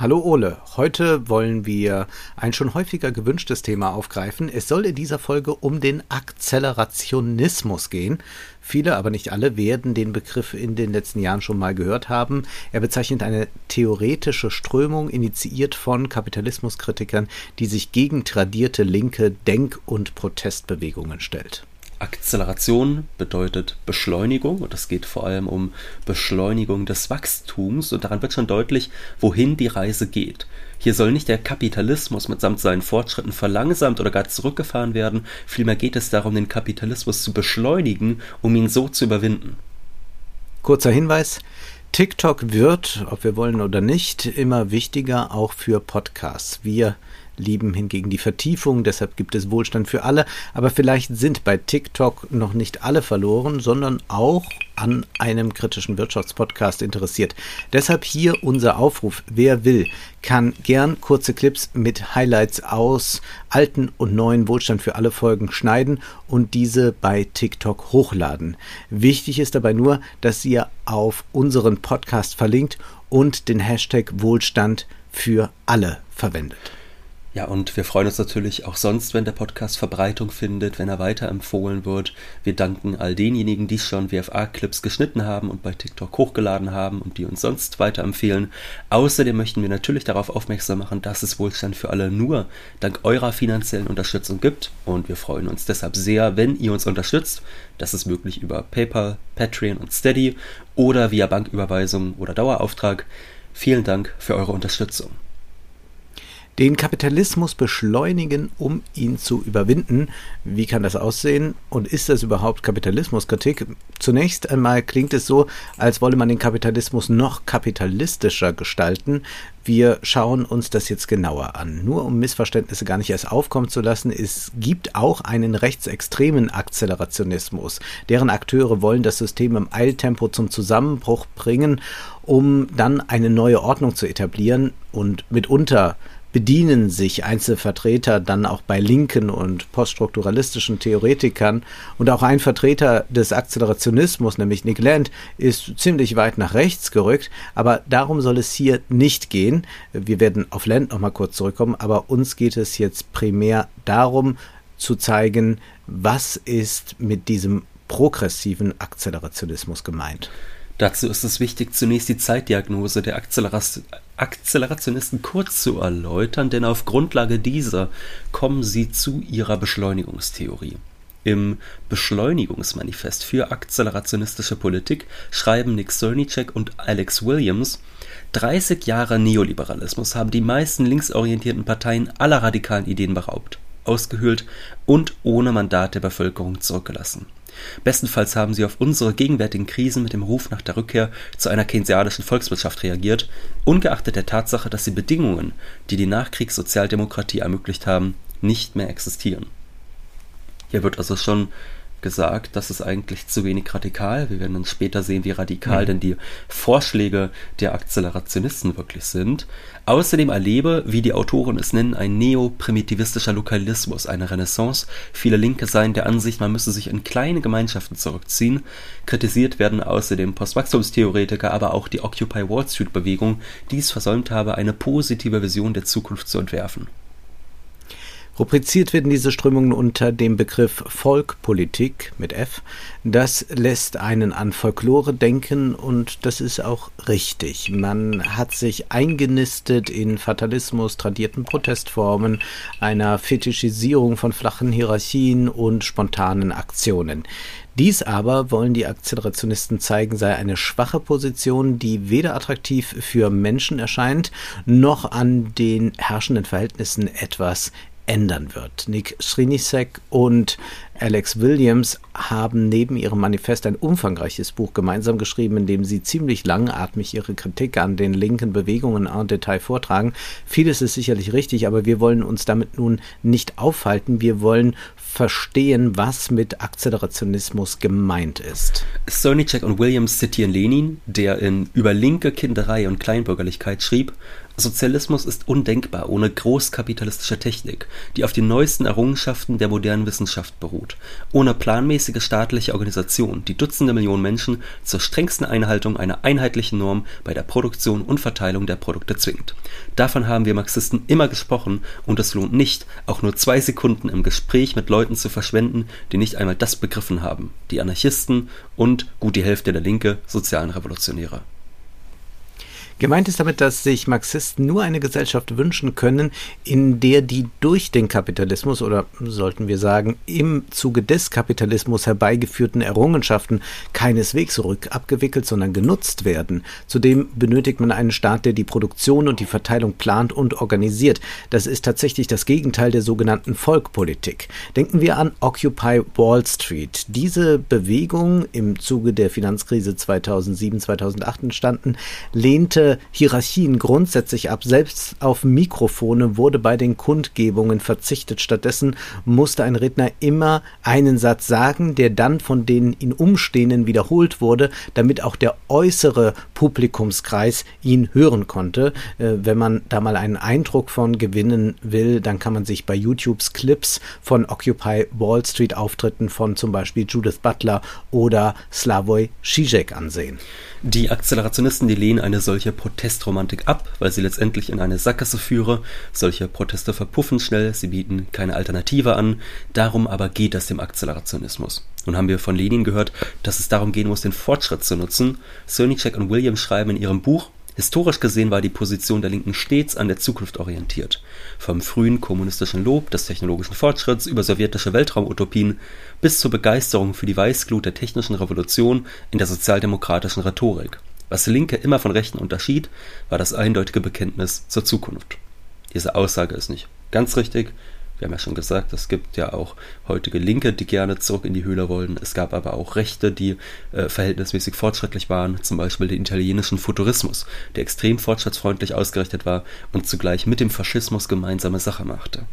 Hallo Ole, heute wollen wir ein schon häufiger gewünschtes Thema aufgreifen. Es soll in dieser Folge um den Akzelerationismus gehen. Viele, aber nicht alle, werden den Begriff in den letzten Jahren schon mal gehört haben. Er bezeichnet eine theoretische Strömung, initiiert von Kapitalismuskritikern, die sich gegen tradierte linke Denk- und Protestbewegungen stellt. Akzeleration bedeutet Beschleunigung und es geht vor allem um Beschleunigung des Wachstums und daran wird schon deutlich, wohin die Reise geht. Hier soll nicht der Kapitalismus mitsamt seinen Fortschritten verlangsamt oder gar zurückgefahren werden, vielmehr geht es darum, den Kapitalismus zu beschleunigen, um ihn so zu überwinden. Kurzer Hinweis, TikTok wird, ob wir wollen oder nicht, immer wichtiger auch für Podcasts. Wir lieben hingegen die Vertiefung, deshalb gibt es Wohlstand für alle, aber vielleicht sind bei TikTok noch nicht alle verloren, sondern auch an einem kritischen Wirtschaftspodcast interessiert. Deshalb hier unser Aufruf, wer will, kann gern kurze Clips mit Highlights aus alten und neuen Wohlstand für alle Folgen schneiden und diese bei TikTok hochladen. Wichtig ist dabei nur, dass ihr auf unseren Podcast verlinkt und den Hashtag Wohlstand für alle verwendet. Ja, und wir freuen uns natürlich auch sonst, wenn der Podcast Verbreitung findet, wenn er weiterempfohlen wird. Wir danken all denjenigen, die schon WFA-Clips geschnitten haben und bei TikTok hochgeladen haben und die uns sonst weiterempfehlen. Außerdem möchten wir natürlich darauf aufmerksam machen, dass es Wohlstand für alle nur dank eurer finanziellen Unterstützung gibt. Und wir freuen uns deshalb sehr, wenn ihr uns unterstützt. Das ist möglich über PayPal, Patreon und Steady oder via Banküberweisung oder Dauerauftrag. Vielen Dank für eure Unterstützung den Kapitalismus beschleunigen, um ihn zu überwinden. Wie kann das aussehen? Und ist das überhaupt Kapitalismuskritik? Zunächst einmal klingt es so, als wolle man den Kapitalismus noch kapitalistischer gestalten. Wir schauen uns das jetzt genauer an. Nur um Missverständnisse gar nicht erst aufkommen zu lassen, es gibt auch einen rechtsextremen Akzelerationismus. Deren Akteure wollen das System im Eiltempo zum Zusammenbruch bringen, um dann eine neue Ordnung zu etablieren und mitunter bedienen sich Einzelvertreter dann auch bei linken und poststrukturalistischen Theoretikern und auch ein Vertreter des Akzelerationismus, nämlich Nick Land, ist ziemlich weit nach rechts gerückt, aber darum soll es hier nicht gehen. Wir werden auf Land nochmal kurz zurückkommen, aber uns geht es jetzt primär darum zu zeigen, was ist mit diesem progressiven Akzelerationismus gemeint. Dazu ist es wichtig, zunächst die Zeitdiagnose der Akzeleration Akzelerationisten kurz zu erläutern, denn auf Grundlage dieser kommen sie zu ihrer Beschleunigungstheorie. Im Beschleunigungsmanifest für akzelerationistische Politik schreiben Nick Cernicek und Alex Williams, 30 Jahre Neoliberalismus haben die meisten linksorientierten Parteien aller radikalen Ideen beraubt, ausgehöhlt und ohne Mandat der Bevölkerung zurückgelassen. Bestenfalls haben sie auf unsere gegenwärtigen Krisen mit dem Ruf nach der Rückkehr zu einer keynesianischen Volkswirtschaft reagiert, ungeachtet der Tatsache, dass die Bedingungen, die die Nachkriegssozialdemokratie ermöglicht haben, nicht mehr existieren. Hier wird also schon gesagt, das ist eigentlich zu wenig radikal. Wir werden dann später sehen, wie radikal mhm. denn die Vorschläge der Akzelerationisten wirklich sind. Außerdem erlebe, wie die Autoren es nennen, ein neoprimitivistischer Lokalismus, eine Renaissance. Viele Linke seien der Ansicht, man müsse sich in kleine Gemeinschaften zurückziehen. Kritisiert werden außerdem Postwachstumstheoretiker, aber auch die Occupy Wall Street Bewegung, die es versäumt habe, eine positive Vision der Zukunft zu entwerfen. Rubriziert werden diese Strömungen unter dem Begriff Volkpolitik mit F. Das lässt einen an Folklore denken und das ist auch richtig. Man hat sich eingenistet in Fatalismus, tradierten Protestformen, einer Fetischisierung von flachen Hierarchien und spontanen Aktionen. Dies aber, wollen die Akzelerationisten zeigen, sei eine schwache Position, die weder attraktiv für Menschen erscheint, noch an den herrschenden Verhältnissen etwas ändern wird. Nick Srinisek und Alex Williams haben neben ihrem Manifest ein umfangreiches Buch gemeinsam geschrieben, in dem sie ziemlich langatmig ihre Kritik an den linken Bewegungen en Detail vortragen. Vieles ist sicherlich richtig, aber wir wollen uns damit nun nicht aufhalten. Wir wollen verstehen, was mit Akzelerationismus gemeint ist. Sonichek und Williams zitieren Lenin, der in Über linke Kinderei und Kleinbürgerlichkeit schrieb, Sozialismus ist undenkbar ohne großkapitalistische Technik, die auf den neuesten Errungenschaften der modernen Wissenschaft beruht, ohne planmäßige staatliche Organisation, die Dutzende Millionen Menschen zur strengsten Einhaltung einer einheitlichen Norm bei der Produktion und Verteilung der Produkte zwingt. Davon haben wir Marxisten immer gesprochen und es lohnt nicht, auch nur zwei Sekunden im Gespräch mit Leuten zu verschwenden, die nicht einmal das begriffen haben, die Anarchisten und gut die Hälfte der Linke sozialen Revolutionäre. Gemeint ist damit, dass sich Marxisten nur eine Gesellschaft wünschen können, in der die durch den Kapitalismus oder sollten wir sagen im Zuge des Kapitalismus herbeigeführten Errungenschaften keineswegs rückabgewickelt, sondern genutzt werden. Zudem benötigt man einen Staat, der die Produktion und die Verteilung plant und organisiert. Das ist tatsächlich das Gegenteil der sogenannten Volkpolitik. Denken wir an Occupy Wall Street. Diese Bewegung im Zuge der Finanzkrise 2007-2008 entstanden, lehnte Hierarchien grundsätzlich ab. Selbst auf Mikrofone wurde bei den Kundgebungen verzichtet. Stattdessen musste ein Redner immer einen Satz sagen, der dann von den ihn Umstehenden wiederholt wurde, damit auch der äußere Publikumskreis ihn hören konnte. Äh, wenn man da mal einen Eindruck von gewinnen will, dann kann man sich bei YouTubes Clips von Occupy Wall Street Auftritten von zum Beispiel Judith Butler oder Slavoj Žižek ansehen. Die Akzelerationisten, die lehnen eine solche Protestromantik ab, weil sie letztendlich in eine Sackgasse führe. Solche Proteste verpuffen schnell, sie bieten keine Alternative an. Darum aber geht es dem Akzelerationismus. Nun haben wir von Lenin gehört, dass es darum gehen muss, den Fortschritt zu nutzen. Cernicek und Williams schreiben in ihrem Buch Historisch gesehen war die Position der Linken stets an der Zukunft orientiert. Vom frühen kommunistischen Lob des technologischen Fortschritts über sowjetische Weltraumutopien bis zur Begeisterung für die Weißglut der technischen Revolution in der sozialdemokratischen Rhetorik. Was Linke immer von Rechten unterschied, war das eindeutige Bekenntnis zur Zukunft. Diese Aussage ist nicht ganz richtig, wir haben ja schon gesagt, es gibt ja auch heutige Linke, die gerne zurück in die Höhle wollen. Es gab aber auch Rechte, die äh, verhältnismäßig fortschrittlich waren, zum Beispiel den italienischen Futurismus, der extrem fortschrittsfreundlich ausgerichtet war und zugleich mit dem Faschismus gemeinsame Sache machte.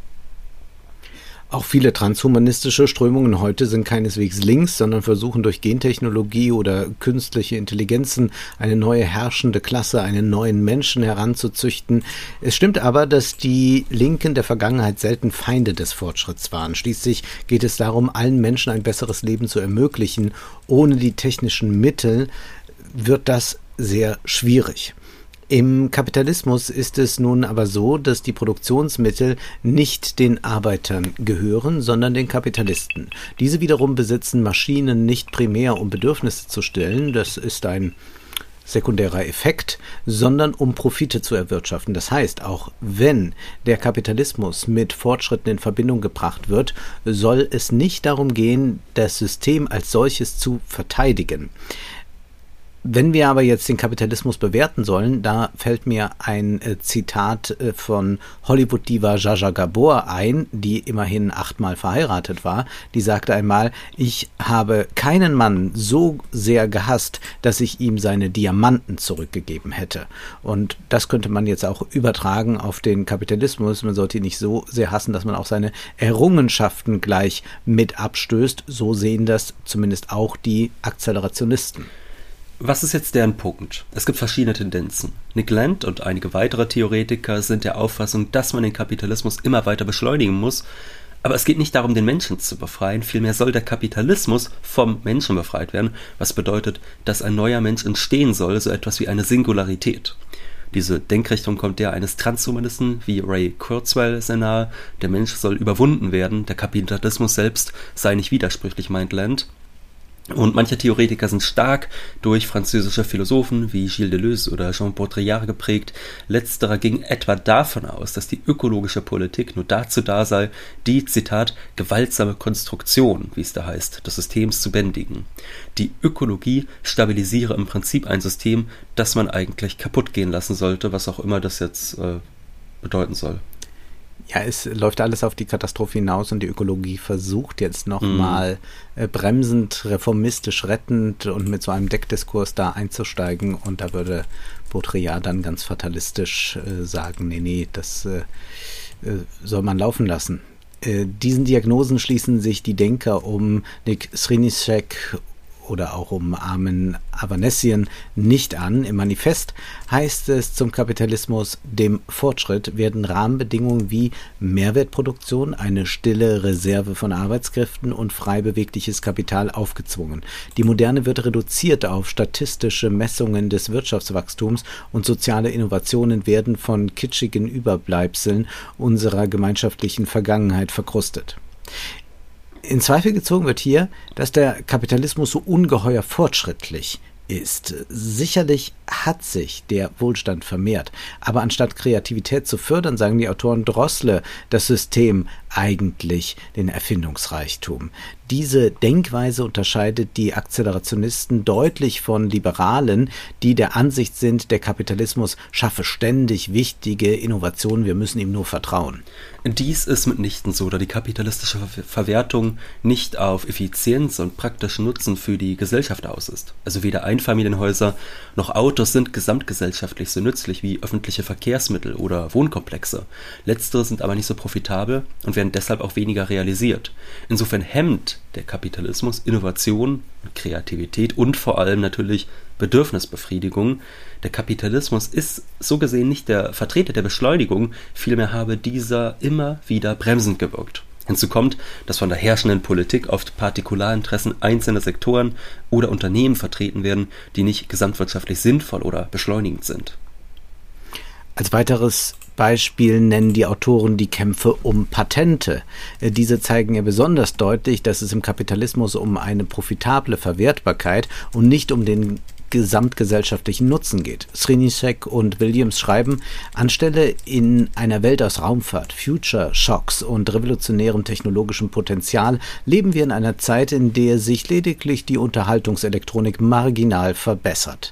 Auch viele transhumanistische Strömungen heute sind keineswegs links, sondern versuchen durch Gentechnologie oder künstliche Intelligenzen eine neue herrschende Klasse, einen neuen Menschen heranzuzüchten. Es stimmt aber, dass die Linken der Vergangenheit selten Feinde des Fortschritts waren. Schließlich geht es darum, allen Menschen ein besseres Leben zu ermöglichen. Ohne die technischen Mittel wird das sehr schwierig. Im Kapitalismus ist es nun aber so, dass die Produktionsmittel nicht den Arbeitern gehören, sondern den Kapitalisten. Diese wiederum besitzen Maschinen nicht primär, um Bedürfnisse zu stillen, das ist ein sekundärer Effekt, sondern um Profite zu erwirtschaften. Das heißt, auch wenn der Kapitalismus mit Fortschritten in Verbindung gebracht wird, soll es nicht darum gehen, das System als solches zu verteidigen. Wenn wir aber jetzt den Kapitalismus bewerten sollen, da fällt mir ein äh, Zitat äh, von Hollywood-Diva Jaja Gabor ein, die immerhin achtmal verheiratet war. Die sagte einmal, ich habe keinen Mann so sehr gehasst, dass ich ihm seine Diamanten zurückgegeben hätte. Und das könnte man jetzt auch übertragen auf den Kapitalismus. Man sollte ihn nicht so sehr hassen, dass man auch seine Errungenschaften gleich mit abstößt. So sehen das zumindest auch die Akzelerationisten. Was ist jetzt deren Punkt? Es gibt verschiedene Tendenzen. Nick Land und einige weitere Theoretiker sind der Auffassung, dass man den Kapitalismus immer weiter beschleunigen muss, aber es geht nicht darum, den Menschen zu befreien, vielmehr soll der Kapitalismus vom Menschen befreit werden, was bedeutet, dass ein neuer Mensch entstehen soll, so etwas wie eine Singularität. Diese Denkrichtung kommt der eines Transhumanisten wie Ray Kurzweil sehr nahe. Der Mensch soll überwunden werden, der Kapitalismus selbst sei nicht widersprüchlich, meint Land. Und manche Theoretiker sind stark durch französische Philosophen wie Gilles Deleuze oder Jean Baudrillard geprägt. Letzterer ging etwa davon aus, dass die ökologische Politik nur dazu da sei, die, Zitat, gewaltsame Konstruktion, wie es da heißt, des Systems zu bändigen. Die Ökologie stabilisiere im Prinzip ein System, das man eigentlich kaputt gehen lassen sollte, was auch immer das jetzt äh, bedeuten soll. Ja, es läuft alles auf die Katastrophe hinaus und die Ökologie versucht jetzt nochmal mm. äh, bremsend, reformistisch, rettend und mit so einem Deckdiskurs da einzusteigen. Und da würde Baudrillard dann ganz fatalistisch äh, sagen, nee, nee, das äh, äh soll man laufen lassen. Äh, diesen Diagnosen schließen sich die Denker um Nick Srinicek oder auch um Armen Avanessian nicht an. Im Manifest heißt es zum Kapitalismus, dem Fortschritt werden Rahmenbedingungen wie Mehrwertproduktion, eine stille Reserve von Arbeitskräften und frei bewegliches Kapital aufgezwungen. Die Moderne wird reduziert auf statistische Messungen des Wirtschaftswachstums und soziale Innovationen werden von kitschigen Überbleibseln unserer gemeinschaftlichen Vergangenheit verkrustet. In Zweifel gezogen wird hier, dass der Kapitalismus so ungeheuer fortschrittlich ist. Sicherlich hat sich der Wohlstand vermehrt, aber anstatt Kreativität zu fördern, sagen die Autoren Drossle, das System eigentlich den Erfindungsreichtum. Diese Denkweise unterscheidet die Akzelerationisten deutlich von Liberalen, die der Ansicht sind, der Kapitalismus schaffe ständig wichtige Innovationen, wir müssen ihm nur vertrauen. Dies ist mitnichten so, da die kapitalistische Verwertung nicht auf Effizienz und praktischen Nutzen für die Gesellschaft aus ist. Also weder Einfamilienhäuser noch Autos sind gesamtgesellschaftlich so nützlich wie öffentliche Verkehrsmittel oder Wohnkomplexe. Letztere sind aber nicht so profitabel und werden deshalb auch weniger realisiert. Insofern hemmt der Kapitalismus Innovation, Kreativität und vor allem natürlich Bedürfnisbefriedigung. Der Kapitalismus ist so gesehen nicht der Vertreter der Beschleunigung, vielmehr habe dieser immer wieder bremsend gewirkt. Hinzu kommt, dass von der herrschenden Politik oft Partikularinteressen einzelner Sektoren oder Unternehmen vertreten werden, die nicht gesamtwirtschaftlich sinnvoll oder beschleunigend sind. Als weiteres Beispiel nennen die Autoren die Kämpfe um Patente. Äh, diese zeigen ja besonders deutlich, dass es im Kapitalismus um eine profitable Verwertbarkeit und nicht um den gesamtgesellschaftlichen Nutzen geht. Srinisek und Williams schreiben, anstelle in einer Welt aus Raumfahrt, Future Shocks und revolutionärem technologischem Potenzial leben wir in einer Zeit, in der sich lediglich die Unterhaltungselektronik marginal verbessert.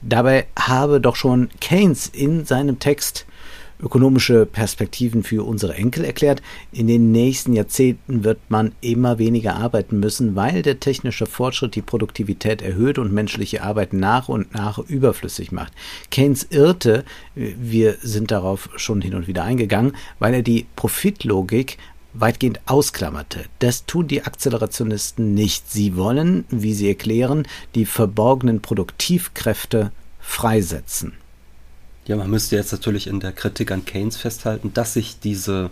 Dabei habe doch schon Keynes in seinem Text ökonomische Perspektiven für unsere Enkel erklärt. In den nächsten Jahrzehnten wird man immer weniger arbeiten müssen, weil der technische Fortschritt die Produktivität erhöht und menschliche Arbeit nach und nach überflüssig macht. Keynes irrte, wir sind darauf schon hin und wieder eingegangen, weil er die Profitlogik weitgehend ausklammerte. Das tun die Akzelerationisten nicht. Sie wollen, wie sie erklären, die verborgenen Produktivkräfte freisetzen. Ja, man müsste jetzt natürlich in der Kritik an Keynes festhalten, dass sich diese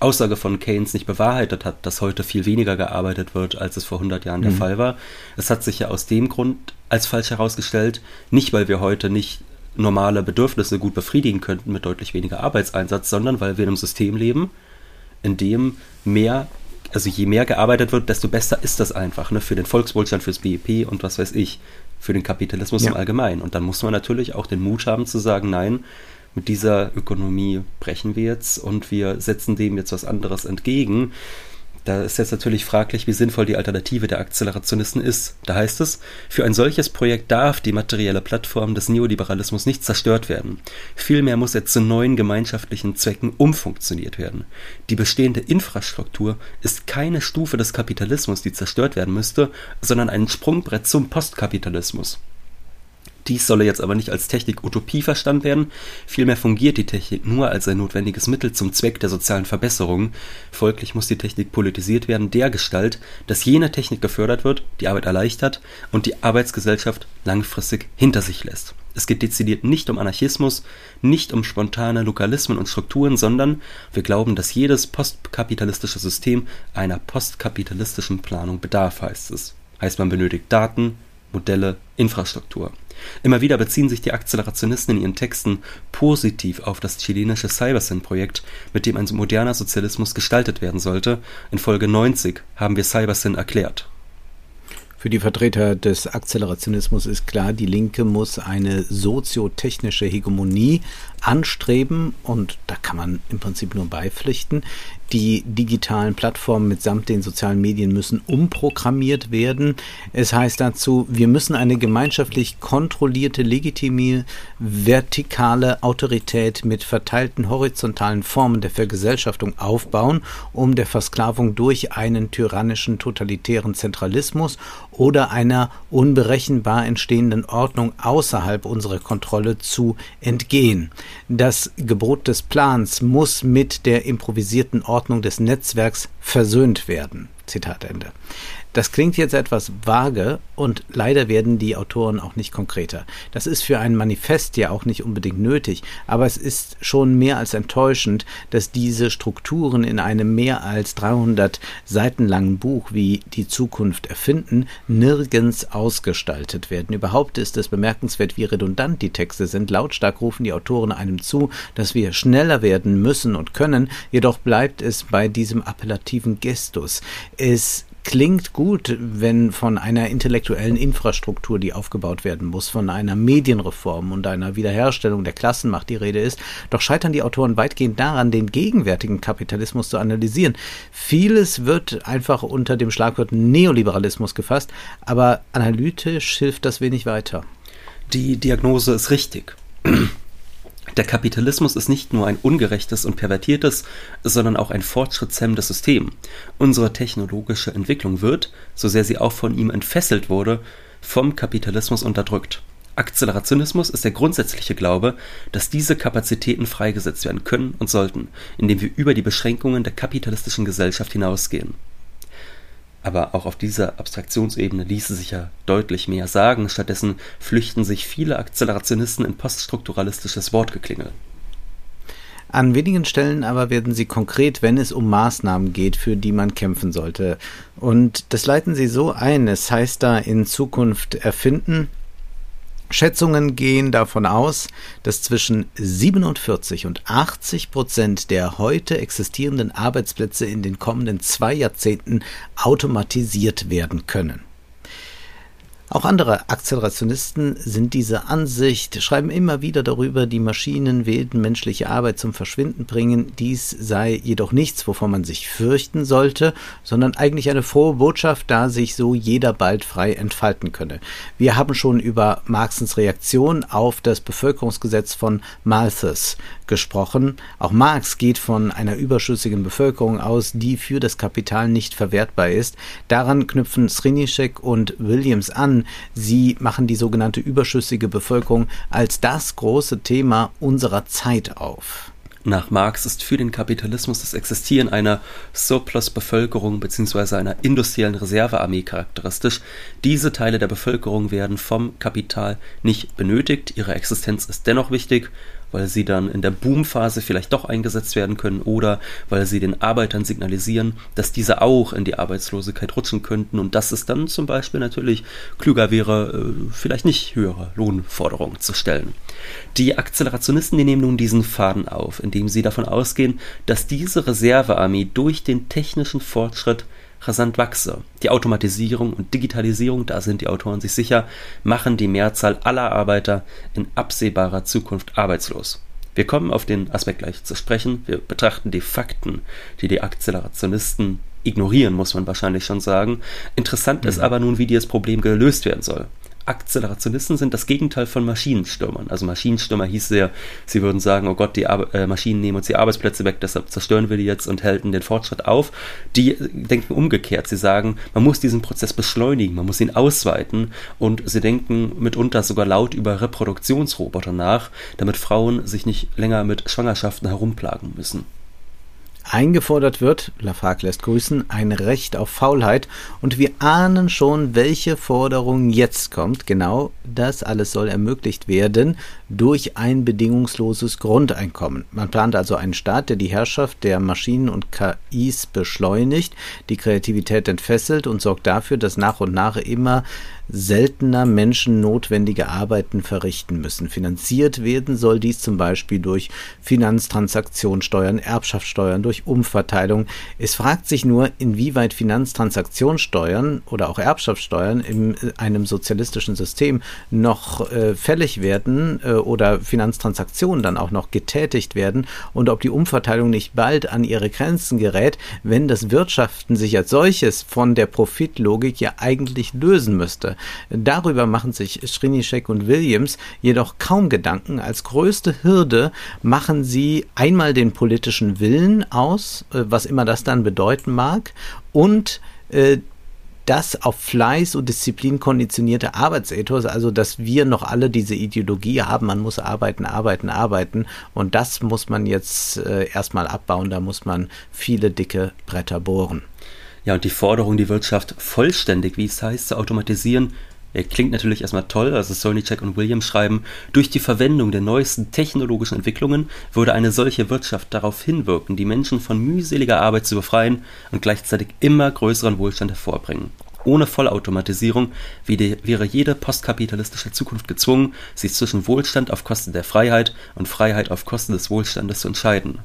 Aussage von Keynes nicht bewahrheitet hat, dass heute viel weniger gearbeitet wird, als es vor 100 Jahren mhm. der Fall war. Es hat sich ja aus dem Grund als falsch herausgestellt, nicht weil wir heute nicht normale Bedürfnisse gut befriedigen könnten mit deutlich weniger Arbeitseinsatz, sondern weil wir in einem System leben, in dem mehr, also je mehr gearbeitet wird, desto besser ist das einfach, ne, für den Volkswohlstand, fürs BIP und was weiß ich für den Kapitalismus ja. im Allgemeinen. Und dann muss man natürlich auch den Mut haben zu sagen, nein, mit dieser Ökonomie brechen wir jetzt und wir setzen dem jetzt was anderes entgegen. Da ist jetzt natürlich fraglich, wie sinnvoll die Alternative der Akzelerationisten ist. Da heißt es, für ein solches Projekt darf die materielle Plattform des Neoliberalismus nicht zerstört werden. Vielmehr muss er zu neuen gemeinschaftlichen Zwecken umfunktioniert werden. Die bestehende Infrastruktur ist keine Stufe des Kapitalismus, die zerstört werden müsste, sondern ein Sprungbrett zum Postkapitalismus. Dies solle jetzt aber nicht als Technik-Utopie verstanden werden, vielmehr fungiert die Technik nur als ein notwendiges Mittel zum Zweck der sozialen Verbesserung. Folglich muss die Technik politisiert werden, dergestalt, dass jene Technik gefördert wird, die Arbeit erleichtert und die Arbeitsgesellschaft langfristig hinter sich lässt. Es geht dezidiert nicht um Anarchismus, nicht um spontane Lokalismen und Strukturen, sondern wir glauben, dass jedes postkapitalistische System einer postkapitalistischen Planung bedarf, heißt es. Heißt, man benötigt Daten, Modelle, Infrastruktur. Immer wieder beziehen sich die Akzelerationisten in ihren Texten positiv auf das chilenische Cybersyn-Projekt, mit dem ein moderner Sozialismus gestaltet werden sollte. In Folge 90 haben wir Cybersyn erklärt. Für die Vertreter des Akzelerationismus ist klar, die Linke muss eine soziotechnische Hegemonie anstreben und da kann man im Prinzip nur beipflichten. Die digitalen Plattformen mitsamt den sozialen Medien müssen umprogrammiert werden. Es heißt dazu, wir müssen eine gemeinschaftlich kontrollierte, legitime, vertikale Autorität mit verteilten horizontalen Formen der Vergesellschaftung aufbauen, um der Versklavung durch einen tyrannischen, totalitären Zentralismus oder einer unberechenbar entstehenden Ordnung außerhalb unserer Kontrolle zu entgehen. Das Gebot des Plans muss mit der improvisierten Ordnung des Netzwerks versöhnt werden. Zitat Ende. Das klingt jetzt etwas vage und leider werden die Autoren auch nicht konkreter. Das ist für ein Manifest ja auch nicht unbedingt nötig, aber es ist schon mehr als enttäuschend, dass diese Strukturen in einem mehr als 300 Seiten langen Buch wie Die Zukunft erfinden nirgends ausgestaltet werden. Überhaupt ist es bemerkenswert, wie redundant die Texte sind. Lautstark rufen die Autoren einem zu, dass wir schneller werden müssen und können, jedoch bleibt es bei diesem appellativen Gestus. Es klingt gut, wenn von einer intellektuellen Infrastruktur, die aufgebaut werden muss, von einer Medienreform und einer Wiederherstellung der Klassenmacht die Rede ist. Doch scheitern die Autoren weitgehend daran, den gegenwärtigen Kapitalismus zu analysieren. Vieles wird einfach unter dem Schlagwort Neoliberalismus gefasst, aber analytisch hilft das wenig weiter. Die Diagnose ist richtig. Der Kapitalismus ist nicht nur ein ungerechtes und pervertiertes, sondern auch ein fortschrittshemmendes System. Unsere technologische Entwicklung wird, so sehr sie auch von ihm entfesselt wurde, vom Kapitalismus unterdrückt. Akzelerationismus ist der grundsätzliche Glaube, dass diese Kapazitäten freigesetzt werden können und sollten, indem wir über die Beschränkungen der kapitalistischen Gesellschaft hinausgehen aber auch auf dieser Abstraktionsebene ließe sich ja deutlich mehr sagen. Stattdessen flüchten sich viele Akzelerationisten in poststrukturalistisches Wortgeklingel. An wenigen Stellen aber werden sie konkret, wenn es um Maßnahmen geht, für die man kämpfen sollte. Und das leiten sie so ein. Es heißt da in Zukunft erfinden, Schätzungen gehen davon aus, dass zwischen 47 und 80 Prozent der heute existierenden Arbeitsplätze in den kommenden zwei Jahrzehnten automatisiert werden können. Auch andere Akzelerationisten sind dieser Ansicht, schreiben immer wieder darüber, die Maschinen werden menschliche Arbeit zum Verschwinden bringen. Dies sei jedoch nichts, wovon man sich fürchten sollte, sondern eigentlich eine frohe Botschaft, da sich so jeder bald frei entfalten könne. Wir haben schon über Marxens Reaktion auf das Bevölkerungsgesetz von Malthus gesprochen. Auch Marx geht von einer überschüssigen Bevölkerung aus, die für das Kapital nicht verwertbar ist. Daran knüpfen Srinischek und Williams an. Sie machen die sogenannte überschüssige Bevölkerung als das große Thema unserer Zeit auf. Nach Marx ist für den Kapitalismus das Existieren einer Surplus-Bevölkerung bzw. einer industriellen Reservearmee charakteristisch. Diese Teile der Bevölkerung werden vom Kapital nicht benötigt, ihre Existenz ist dennoch wichtig weil sie dann in der Boomphase vielleicht doch eingesetzt werden können oder weil sie den Arbeitern signalisieren, dass diese auch in die Arbeitslosigkeit rutschen könnten und dass es dann zum Beispiel natürlich klüger wäre, äh, vielleicht nicht höhere Lohnforderungen zu stellen. Die Akzelerationisten, die nehmen nun diesen Faden auf, indem sie davon ausgehen, dass diese Reservearmee durch den technischen Fortschritt rasant wachse. Die Automatisierung und Digitalisierung, da sind die Autoren sich sicher, machen die Mehrzahl aller Arbeiter in absehbarer Zukunft arbeitslos. Wir kommen auf den Aspekt gleich zu sprechen. Wir betrachten die Fakten, die die Akzelerationisten ignorieren, muss man wahrscheinlich schon sagen. Interessant mhm. ist aber nun, wie dieses Problem gelöst werden soll. Akzelerationisten sind das Gegenteil von Maschinenstürmern. Also Maschinenstürmer hieß ja, sie würden sagen, oh Gott, die Ar äh, Maschinen nehmen uns die Arbeitsplätze weg, deshalb zerstören wir die jetzt und halten den Fortschritt auf. Die denken umgekehrt. Sie sagen, man muss diesen Prozess beschleunigen, man muss ihn ausweiten und sie denken mitunter sogar laut über Reproduktionsroboter nach, damit Frauen sich nicht länger mit Schwangerschaften herumplagen müssen. Eingefordert wird, Lafargue lässt grüßen, ein Recht auf Faulheit und wir ahnen schon, welche Forderung jetzt kommt. Genau das alles soll ermöglicht werden durch ein bedingungsloses Grundeinkommen. Man plant also einen Staat, der die Herrschaft der Maschinen und KIs beschleunigt, die Kreativität entfesselt und sorgt dafür, dass nach und nach immer seltener Menschen notwendige Arbeiten verrichten müssen. Finanziert werden soll dies zum Beispiel durch Finanztransaktionssteuern, Erbschaftssteuern, durch Umverteilung. Es fragt sich nur, inwieweit Finanztransaktionssteuern oder auch Erbschaftssteuern in einem sozialistischen System noch äh, fällig werden äh, oder Finanztransaktionen dann auch noch getätigt werden und ob die Umverteilung nicht bald an ihre Grenzen gerät, wenn das Wirtschaften sich als solches von der Profitlogik ja eigentlich lösen müsste. Darüber machen sich Srinischek und Williams jedoch kaum Gedanken. Als größte Hürde machen sie einmal den politischen Willen aus, äh, was immer das dann bedeuten mag, und äh, das auf Fleiß und Disziplin konditionierte Arbeitsethos, also dass wir noch alle diese Ideologie haben, man muss arbeiten, arbeiten, arbeiten und das muss man jetzt äh, erstmal abbauen, da muss man viele dicke Bretter bohren. Ja, und die Forderung, die Wirtschaft vollständig, wie es heißt, zu automatisieren, Klingt natürlich erstmal toll, also Solnicek und Williams schreiben, durch die Verwendung der neuesten technologischen Entwicklungen würde eine solche Wirtschaft darauf hinwirken, die Menschen von mühseliger Arbeit zu befreien und gleichzeitig immer größeren Wohlstand hervorbringen. Ohne Vollautomatisierung wäre jede postkapitalistische Zukunft gezwungen, sich zwischen Wohlstand auf Kosten der Freiheit und Freiheit auf Kosten des Wohlstandes zu entscheiden.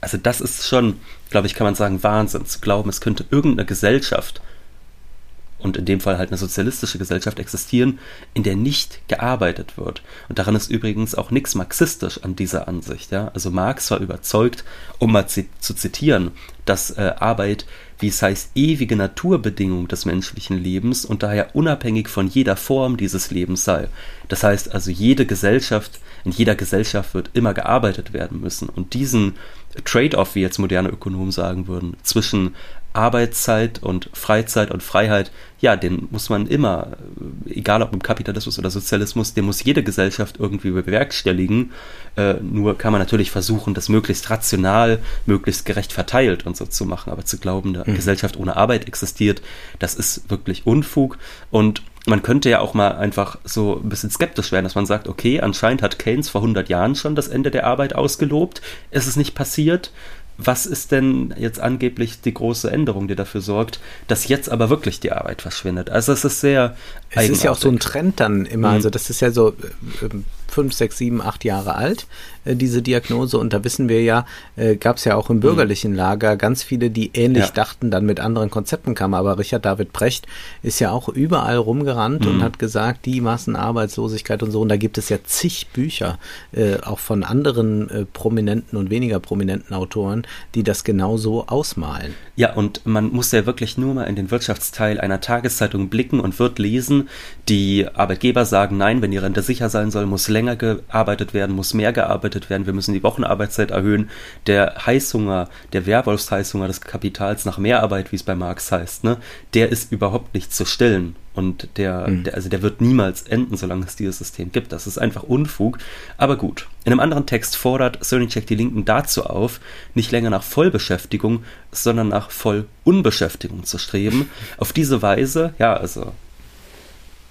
Also das ist schon, glaube ich, kann man sagen, Wahnsinn zu glauben, es könnte irgendeine Gesellschaft und in dem Fall halt eine sozialistische Gesellschaft existieren, in der nicht gearbeitet wird. Und daran ist übrigens auch nichts marxistisch an dieser Ansicht. Ja? Also Marx war überzeugt, um mal zu zitieren, dass äh, Arbeit, wie es heißt, ewige Naturbedingung des menschlichen Lebens und daher unabhängig von jeder Form dieses Lebens sei. Das heißt also, jede Gesellschaft, in jeder Gesellschaft wird immer gearbeitet werden müssen. Und diesen Trade-off, wie jetzt moderne Ökonomen sagen würden, zwischen Arbeitszeit und Freizeit und Freiheit, ja, den muss man immer, egal ob im Kapitalismus oder Sozialismus, den muss jede Gesellschaft irgendwie bewerkstelligen. Äh, nur kann man natürlich versuchen, das möglichst rational, möglichst gerecht verteilt und so zu machen. Aber zu glauben, eine mhm. Gesellschaft ohne Arbeit existiert, das ist wirklich Unfug. Und man könnte ja auch mal einfach so ein bisschen skeptisch werden, dass man sagt, okay, anscheinend hat Keynes vor 100 Jahren schon das Ende der Arbeit ausgelobt. Es ist nicht passiert was ist denn jetzt angeblich die große Änderung, die dafür sorgt, dass jetzt aber wirklich die Arbeit verschwindet? Also es ist sehr. Es ist ja auch so ein Trend dann immer. Mhm. Also das ist ja so äh, fünf, sechs, sieben, acht Jahre alt, äh, diese Diagnose. Und da wissen wir ja, äh, gab es ja auch im mhm. bürgerlichen Lager ganz viele, die ähnlich ja. dachten, dann mit anderen Konzepten kamen. Aber Richard David Brecht ist ja auch überall rumgerannt mhm. und hat gesagt, die Massenarbeitslosigkeit und so. Und da gibt es ja zig Bücher, äh, auch von anderen äh, prominenten und weniger prominenten Autoren, die das genau so ausmalen. Ja, und man muss ja wirklich nur mal in den Wirtschaftsteil einer Tageszeitung blicken und wird lesen, die Arbeitgeber sagen, nein, wenn die Rente sicher sein soll, muss länger gearbeitet werden, muss mehr gearbeitet werden, wir müssen die Wochenarbeitszeit erhöhen. Der Heißhunger, der Werwolfsheißhunger des Kapitals nach Mehrarbeit, wie es bei Marx heißt, ne, der ist überhaupt nicht zu stillen. Und der, mhm. der, also der wird niemals enden, solange es dieses System gibt. Das ist einfach Unfug. Aber gut. In einem anderen Text fordert Cernicek die Linken dazu auf, nicht länger nach Vollbeschäftigung, sondern nach Vollunbeschäftigung zu streben. Auf diese Weise, ja, also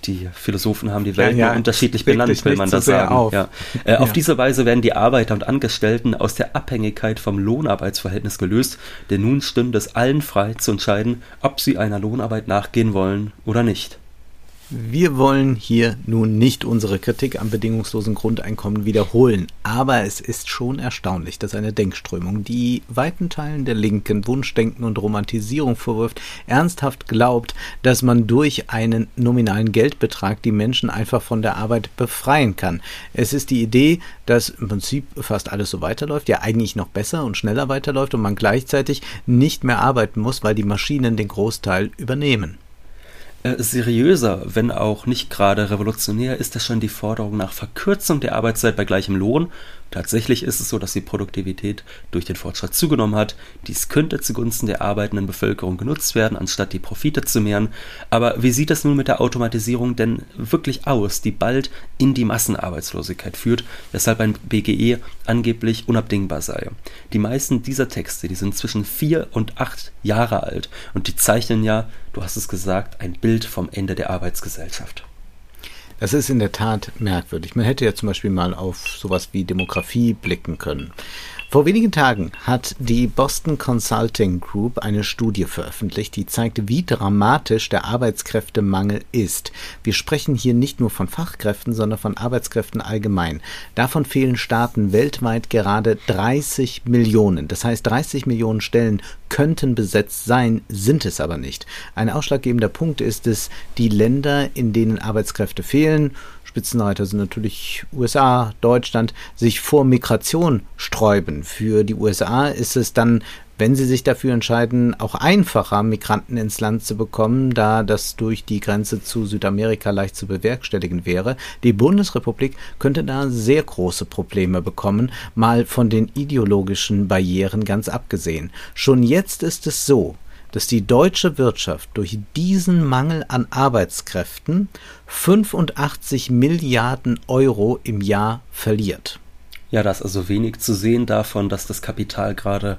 die Philosophen haben die Welt ja, ja, nur unterschiedlich benannt, will man das sagen. Ja. Äh, ja. Auf diese Weise werden die Arbeiter und Angestellten aus der Abhängigkeit vom Lohnarbeitsverhältnis gelöst, denn nun stünde es allen frei zu entscheiden, ob sie einer Lohnarbeit nachgehen wollen oder nicht. Wir wollen hier nun nicht unsere Kritik am bedingungslosen Grundeinkommen wiederholen, aber es ist schon erstaunlich, dass eine Denkströmung, die weiten Teilen der Linken Wunschdenken und Romantisierung vorwirft, ernsthaft glaubt, dass man durch einen nominalen Geldbetrag die Menschen einfach von der Arbeit befreien kann. Es ist die Idee, dass im Prinzip fast alles so weiterläuft, ja eigentlich noch besser und schneller weiterläuft und man gleichzeitig nicht mehr arbeiten muss, weil die Maschinen den Großteil übernehmen. Äh, seriöser, wenn auch nicht gerade revolutionär, ist das schon die Forderung nach Verkürzung der Arbeitszeit bei gleichem Lohn Tatsächlich ist es so, dass die Produktivität durch den Fortschritt zugenommen hat. Dies könnte zugunsten der arbeitenden Bevölkerung genutzt werden, anstatt die Profite zu mehren. Aber wie sieht es nun mit der Automatisierung denn wirklich aus, die bald in die Massenarbeitslosigkeit führt, weshalb ein BGE angeblich unabdingbar sei? Die meisten dieser Texte, die sind zwischen vier und acht Jahre alt und die zeichnen ja, du hast es gesagt, ein Bild vom Ende der Arbeitsgesellschaft. Das ist in der Tat merkwürdig. Man hätte ja zum Beispiel mal auf sowas wie Demografie blicken können. Vor wenigen Tagen hat die Boston Consulting Group eine Studie veröffentlicht, die zeigt, wie dramatisch der Arbeitskräftemangel ist. Wir sprechen hier nicht nur von Fachkräften, sondern von Arbeitskräften allgemein. Davon fehlen Staaten weltweit gerade 30 Millionen. Das heißt, 30 Millionen Stellen könnten besetzt sein, sind es aber nicht. Ein ausschlaggebender Punkt ist es, die Länder, in denen Arbeitskräfte fehlen, Spitzenreiter sind natürlich USA, Deutschland, sich vor Migration sträuben. Für die USA ist es dann wenn sie sich dafür entscheiden, auch einfacher Migranten ins Land zu bekommen, da das durch die Grenze zu Südamerika leicht zu bewerkstelligen wäre. Die Bundesrepublik könnte da sehr große Probleme bekommen, mal von den ideologischen Barrieren ganz abgesehen. Schon jetzt ist es so, dass die deutsche Wirtschaft durch diesen Mangel an Arbeitskräften 85 Milliarden Euro im Jahr verliert. Ja, da ist also wenig zu sehen davon, dass das Kapital gerade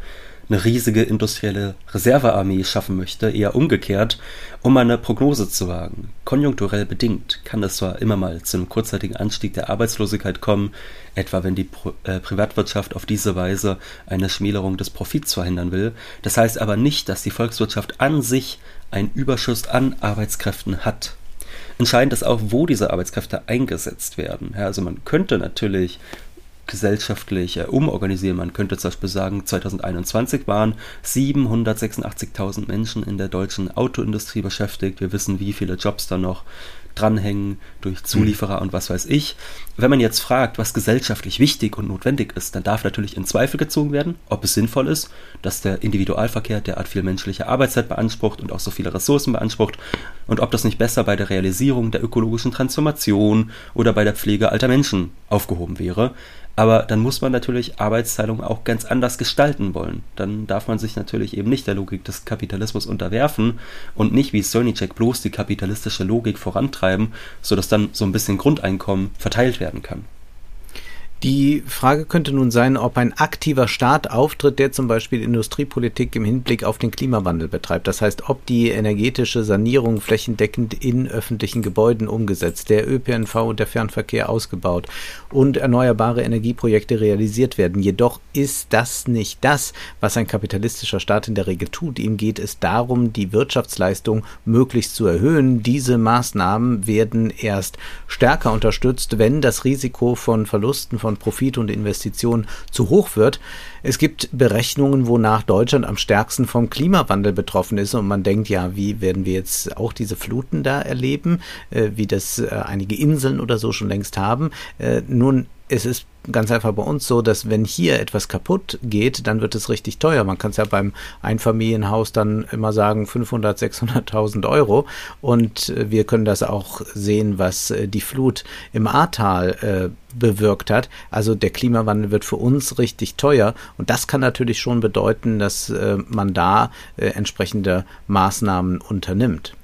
eine riesige industrielle Reservearmee schaffen möchte, eher umgekehrt, um eine Prognose zu wagen. Konjunkturell bedingt kann es zwar immer mal zu einem kurzzeitigen Anstieg der Arbeitslosigkeit kommen, etwa wenn die Pro äh, Privatwirtschaft auf diese Weise eine Schmälerung des Profits verhindern will. Das heißt aber nicht, dass die Volkswirtschaft an sich einen Überschuss an Arbeitskräften hat. Entscheidend ist auch, wo diese Arbeitskräfte eingesetzt werden. Ja, also man könnte natürlich gesellschaftlich äh, umorganisieren. Man könnte zum Beispiel sagen, 2021 waren 786.000 Menschen in der deutschen Autoindustrie beschäftigt. Wir wissen, wie viele Jobs da noch dranhängen durch Zulieferer und was weiß ich. Wenn man jetzt fragt, was gesellschaftlich wichtig und notwendig ist, dann darf natürlich in Zweifel gezogen werden, ob es sinnvoll ist, dass der Individualverkehr derart viel menschliche Arbeitszeit beansprucht und auch so viele Ressourcen beansprucht und ob das nicht besser bei der Realisierung der ökologischen Transformation oder bei der Pflege alter Menschen aufgehoben wäre. Aber dann muss man natürlich Arbeitsteilung auch ganz anders gestalten wollen. Dann darf man sich natürlich eben nicht der Logik des Kapitalismus unterwerfen und nicht wie Sonichek bloß die kapitalistische Logik vorantreiben, sodass dann so ein bisschen Grundeinkommen verteilt werden kann. Die Frage könnte nun sein, ob ein aktiver Staat auftritt, der zum Beispiel Industriepolitik im Hinblick auf den Klimawandel betreibt. Das heißt, ob die energetische Sanierung flächendeckend in öffentlichen Gebäuden umgesetzt, der ÖPNV und der Fernverkehr ausgebaut und erneuerbare Energieprojekte realisiert werden. Jedoch ist das nicht das, was ein kapitalistischer Staat in der Regel tut. Ihm geht es darum, die Wirtschaftsleistung möglichst zu erhöhen. Diese Maßnahmen werden erst stärker unterstützt, wenn das Risiko von Verlusten von Profit und Investitionen zu hoch wird. Es gibt Berechnungen, wonach Deutschland am stärksten vom Klimawandel betroffen ist und man denkt, ja, wie werden wir jetzt auch diese Fluten da erleben, äh, wie das äh, einige Inseln oder so schon längst haben. Äh, nun, es ist ganz einfach bei uns so, dass wenn hier etwas kaputt geht, dann wird es richtig teuer. Man kann es ja beim Einfamilienhaus dann immer sagen 500, 600.000 Euro. Und äh, wir können das auch sehen, was äh, die Flut im Ahrtal äh, bewirkt hat. Also der Klimawandel wird für uns richtig teuer. Und das kann natürlich schon bedeuten, dass äh, man da äh, entsprechende Maßnahmen unternimmt.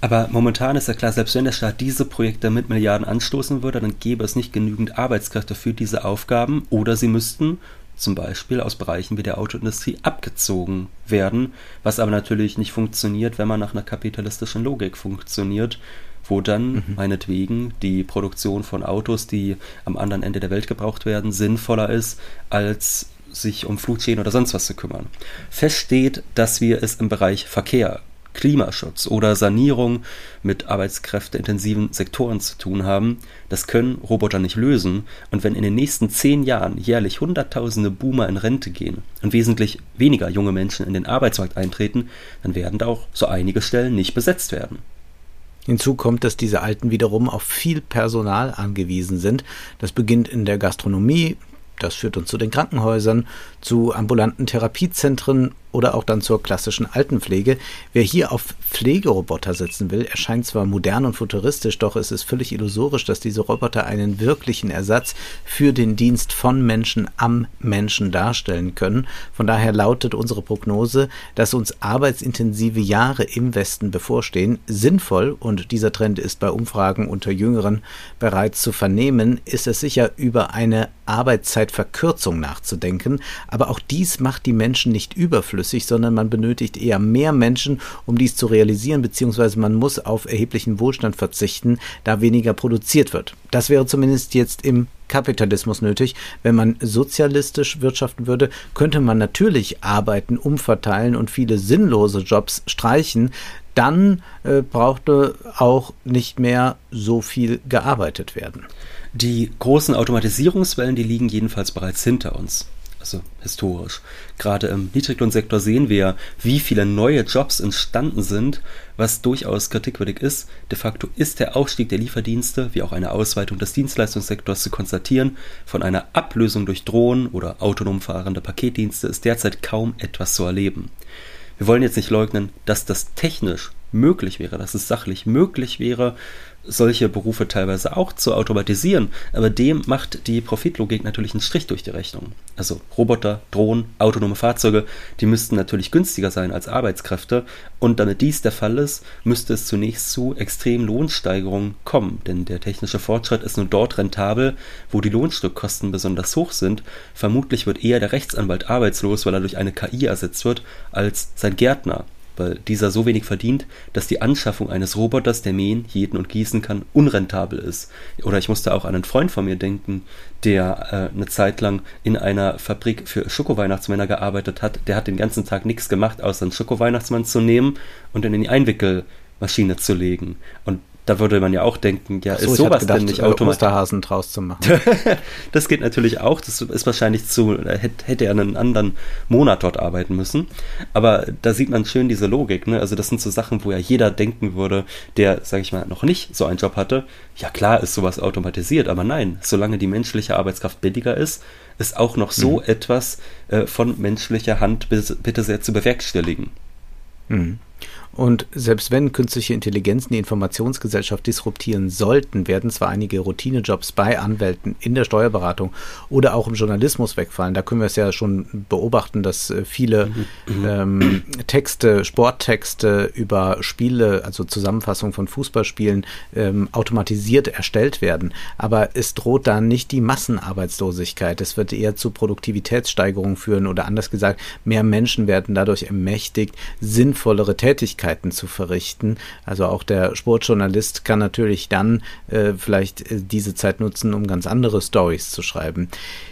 Aber momentan ist ja klar, selbst wenn der Staat diese Projekte mit Milliarden anstoßen würde, dann gäbe es nicht genügend Arbeitskräfte für diese Aufgaben oder sie müssten zum Beispiel aus Bereichen wie der Autoindustrie abgezogen werden, was aber natürlich nicht funktioniert, wenn man nach einer kapitalistischen Logik funktioniert, wo dann mhm. meinetwegen die Produktion von Autos, die am anderen Ende der Welt gebraucht werden, sinnvoller ist, als sich um Flutschäden oder sonst was zu kümmern. Fest steht, dass wir es im Bereich Verkehr Klimaschutz oder Sanierung mit arbeitskräfteintensiven Sektoren zu tun haben, das können Roboter nicht lösen. Und wenn in den nächsten zehn Jahren jährlich Hunderttausende Boomer in Rente gehen und wesentlich weniger junge Menschen in den Arbeitsmarkt eintreten, dann werden da auch so einige Stellen nicht besetzt werden. Hinzu kommt, dass diese Alten wiederum auf viel Personal angewiesen sind. Das beginnt in der Gastronomie, das führt uns zu den Krankenhäusern, zu ambulanten Therapiezentren oder auch dann zur klassischen Altenpflege. Wer hier auf Pflegeroboter sitzen will, erscheint zwar modern und futuristisch, doch es ist völlig illusorisch, dass diese Roboter einen wirklichen Ersatz für den Dienst von Menschen am Menschen darstellen können. Von daher lautet unsere Prognose, dass uns arbeitsintensive Jahre im Westen bevorstehen. Sinnvoll, und dieser Trend ist bei Umfragen unter Jüngeren bereits zu vernehmen, ist es sicher über eine Arbeitszeitverkürzung nachzudenken, aber auch dies macht die Menschen nicht überflüssig, sondern man benötigt eher mehr Menschen, um dies zu realisieren, beziehungsweise man muss auf erheblichen Wohlstand verzichten, da weniger produziert wird. Das wäre zumindest jetzt im Kapitalismus nötig. Wenn man sozialistisch wirtschaften würde, könnte man natürlich Arbeiten umverteilen und viele sinnlose Jobs streichen. Dann äh, brauchte auch nicht mehr so viel gearbeitet werden. Die großen Automatisierungswellen, die liegen jedenfalls bereits hinter uns also historisch. Gerade im Niedriglohnsektor sehen wir, wie viele neue Jobs entstanden sind, was durchaus kritikwürdig ist. De facto ist der Aufstieg der Lieferdienste, wie auch eine Ausweitung des Dienstleistungssektors zu konstatieren. Von einer Ablösung durch Drohnen oder autonom fahrende Paketdienste ist derzeit kaum etwas zu erleben. Wir wollen jetzt nicht leugnen, dass das technisch möglich wäre, dass es sachlich möglich wäre, solche Berufe teilweise auch zu automatisieren, aber dem macht die Profitlogik natürlich einen Strich durch die Rechnung. Also Roboter, Drohnen, autonome Fahrzeuge, die müssten natürlich günstiger sein als Arbeitskräfte und damit dies der Fall ist, müsste es zunächst zu extremen Lohnsteigerungen kommen, denn der technische Fortschritt ist nur dort rentabel, wo die Lohnstückkosten besonders hoch sind. Vermutlich wird eher der Rechtsanwalt arbeitslos, weil er durch eine KI ersetzt wird, als sein Gärtner weil dieser so wenig verdient, dass die Anschaffung eines Roboters, der mähen, jäten und gießen kann, unrentabel ist. Oder ich musste auch an einen Freund von mir denken, der äh, eine Zeit lang in einer Fabrik für Schokoweihnachtsmänner gearbeitet hat. Der hat den ganzen Tag nichts gemacht, außer einen Schokoweihnachtsmann zu nehmen und dann in die Einwickelmaschine zu legen. Und da würde man ja auch denken, ja, so, ist sowas gedacht, denn nicht äh, automatisch? Osterhasen draus zu machen. das geht natürlich auch. Das ist wahrscheinlich zu, hätte er einen anderen Monat dort arbeiten müssen. Aber da sieht man schön diese Logik. Ne? Also das sind so Sachen, wo ja jeder denken würde, der, sage ich mal, noch nicht so einen Job hatte. Ja klar ist sowas automatisiert, aber nein, solange die menschliche Arbeitskraft billiger ist, ist auch noch so mhm. etwas äh, von menschlicher Hand bitte sehr zu bewerkstelligen. Mhm. Und selbst wenn künstliche Intelligenzen die Informationsgesellschaft disruptieren sollten, werden zwar einige Routinejobs bei Anwälten in der Steuerberatung oder auch im Journalismus wegfallen. Da können wir es ja schon beobachten, dass äh, viele mhm. ähm, Texte, Sporttexte über Spiele, also Zusammenfassung von Fußballspielen, ähm, automatisiert erstellt werden. Aber es droht da nicht die Massenarbeitslosigkeit. Es wird eher zu Produktivitätssteigerungen führen oder anders gesagt, mehr Menschen werden dadurch ermächtigt, sinnvollere Tätigkeiten Tätigkeiten zu verrichten. Also auch der Sportjournalist kann natürlich dann äh, vielleicht äh, diese Zeit nutzen, um ganz andere Stories zu schreiben.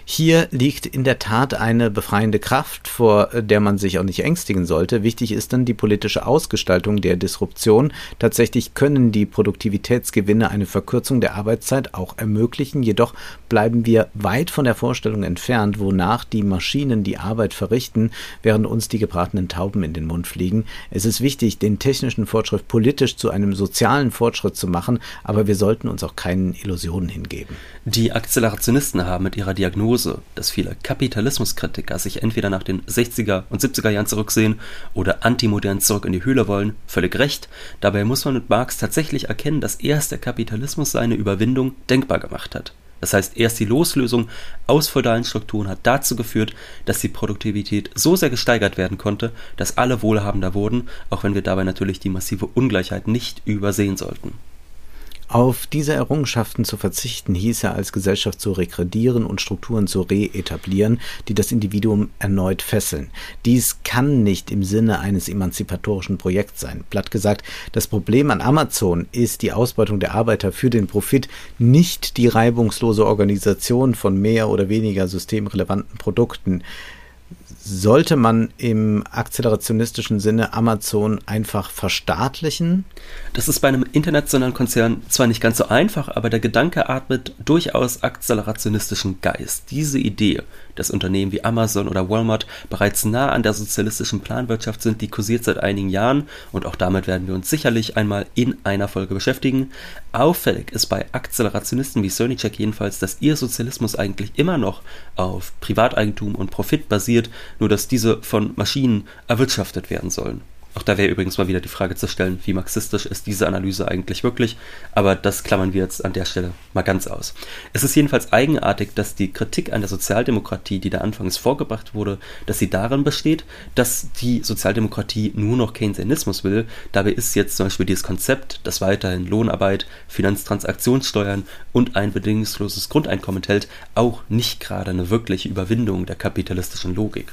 Hier liegt in der Tat eine befreiende Kraft, vor der man sich auch nicht ängstigen sollte. Wichtig ist dann die politische Ausgestaltung der Disruption. Tatsächlich können die Produktivitätsgewinne eine Verkürzung der Arbeitszeit auch ermöglichen, jedoch bleiben wir weit von der Vorstellung entfernt, wonach die Maschinen die Arbeit verrichten, während uns die gebratenen Tauben in den Mund fliegen. Es ist wichtig, den technischen Fortschritt politisch zu einem sozialen Fortschritt zu machen, aber wir sollten uns auch keinen Illusionen hingeben. Die Akzelerationisten haben mit ihrer Diagnose, dass viele Kapitalismuskritiker sich entweder nach den 60er und 70er Jahren zurücksehen oder antimodern zurück in die Höhle wollen, völlig recht. Dabei muss man mit Marx tatsächlich erkennen, dass erst der Kapitalismus seine Überwindung denkbar gemacht hat. Das heißt, erst die Loslösung aus feudalen Strukturen hat dazu geführt, dass die Produktivität so sehr gesteigert werden konnte, dass alle wohlhabender wurden, auch wenn wir dabei natürlich die massive Ungleichheit nicht übersehen sollten. Auf diese Errungenschaften zu verzichten, hieße als Gesellschaft zu regredieren und Strukturen zu reetablieren, die das Individuum erneut fesseln. Dies kann nicht im Sinne eines emanzipatorischen Projekts sein. Platt gesagt, das Problem an Amazon ist die Ausbeutung der Arbeiter für den Profit, nicht die reibungslose Organisation von mehr oder weniger systemrelevanten Produkten. Sollte man im akzelerationistischen Sinne Amazon einfach verstaatlichen? Das ist bei einem internationalen Konzern zwar nicht ganz so einfach, aber der Gedanke atmet durchaus akzelerationistischen Geist. Diese Idee, dass Unternehmen wie Amazon oder Walmart bereits nah an der sozialistischen Planwirtschaft sind, die kursiert seit einigen Jahren und auch damit werden wir uns sicherlich einmal in einer Folge beschäftigen. Auffällig ist bei Akzelerationisten wie Cernicek jedenfalls, dass ihr Sozialismus eigentlich immer noch auf Privateigentum und Profit basiert, nur dass diese von Maschinen erwirtschaftet werden sollen. Auch da wäre übrigens mal wieder die Frage zu stellen, wie marxistisch ist diese Analyse eigentlich wirklich, aber das klammern wir jetzt an der Stelle mal ganz aus. Es ist jedenfalls eigenartig, dass die Kritik an der Sozialdemokratie, die da anfangs vorgebracht wurde, dass sie darin besteht, dass die Sozialdemokratie nur noch Keynesianismus will. Dabei ist jetzt zum Beispiel dieses Konzept, das weiterhin Lohnarbeit, Finanztransaktionssteuern und ein bedingungsloses Grundeinkommen enthält, auch nicht gerade eine wirkliche Überwindung der kapitalistischen Logik.